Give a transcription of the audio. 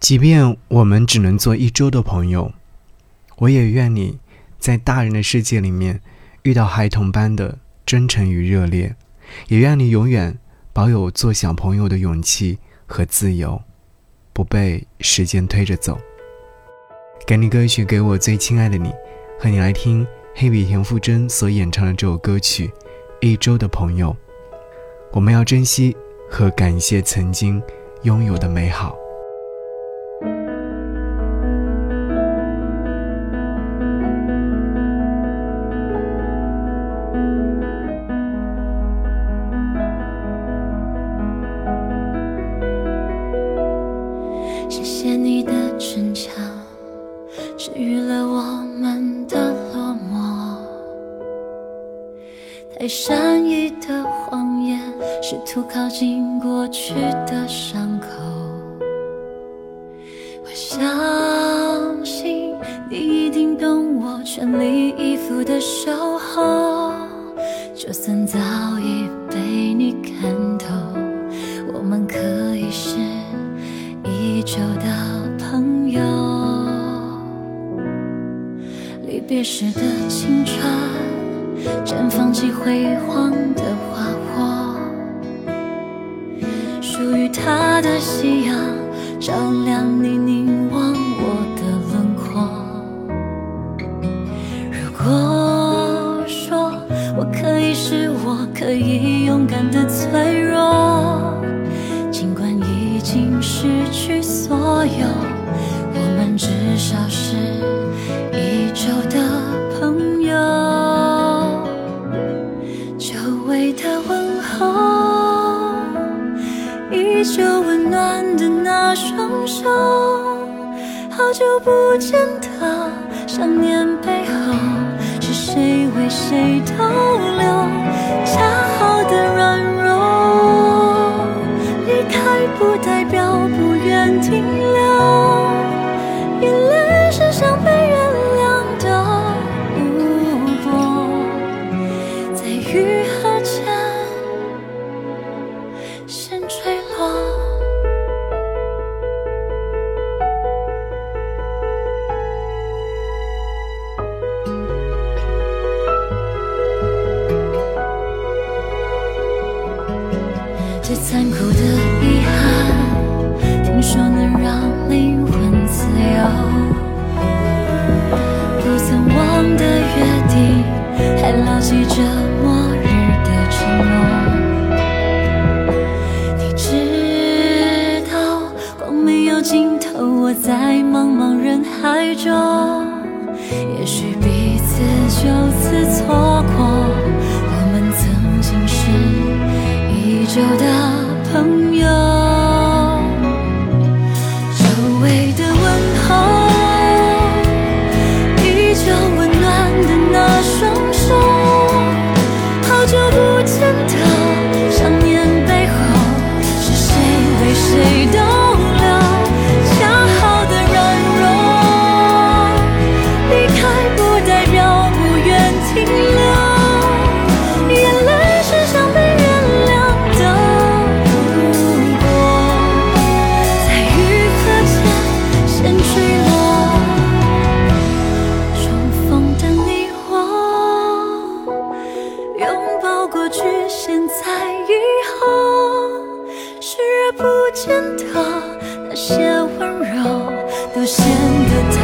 即便我们只能做一周的朋友，我也愿你在大人的世界里面遇到孩童般的真诚与热烈，也愿你永远保有做小朋友的勇气和自由，不被时间推着走。给你歌曲，给我最亲爱的你，和你来听黑笔田馥甄所演唱的这首歌曲《一周的朋友》。我们要珍惜和感谢曾经拥有的美好。谢你的逞强，治愈了我们的落寞。太善意的谎言，试图靠近过去的伤口。我相信你一定懂我全力以赴的守候，就算早已被你看透，我们可以是。依旧的朋友，离别时的青春，绽放起辉煌的花火。属于他的夕阳，照亮你凝望我的轮廓。如果说我可以是我，可以勇敢的脆弱。失去所有，我们至少是一周的朋友。久违的问候，依旧温暖的那双手，好久不见的想念背后，是谁为谁逗留？记着末日的承诺。你知道光没有尽头，我在茫茫人海中，也许彼此就此错过。我们曾经是依旧的朋友。见的那些温柔，都显得。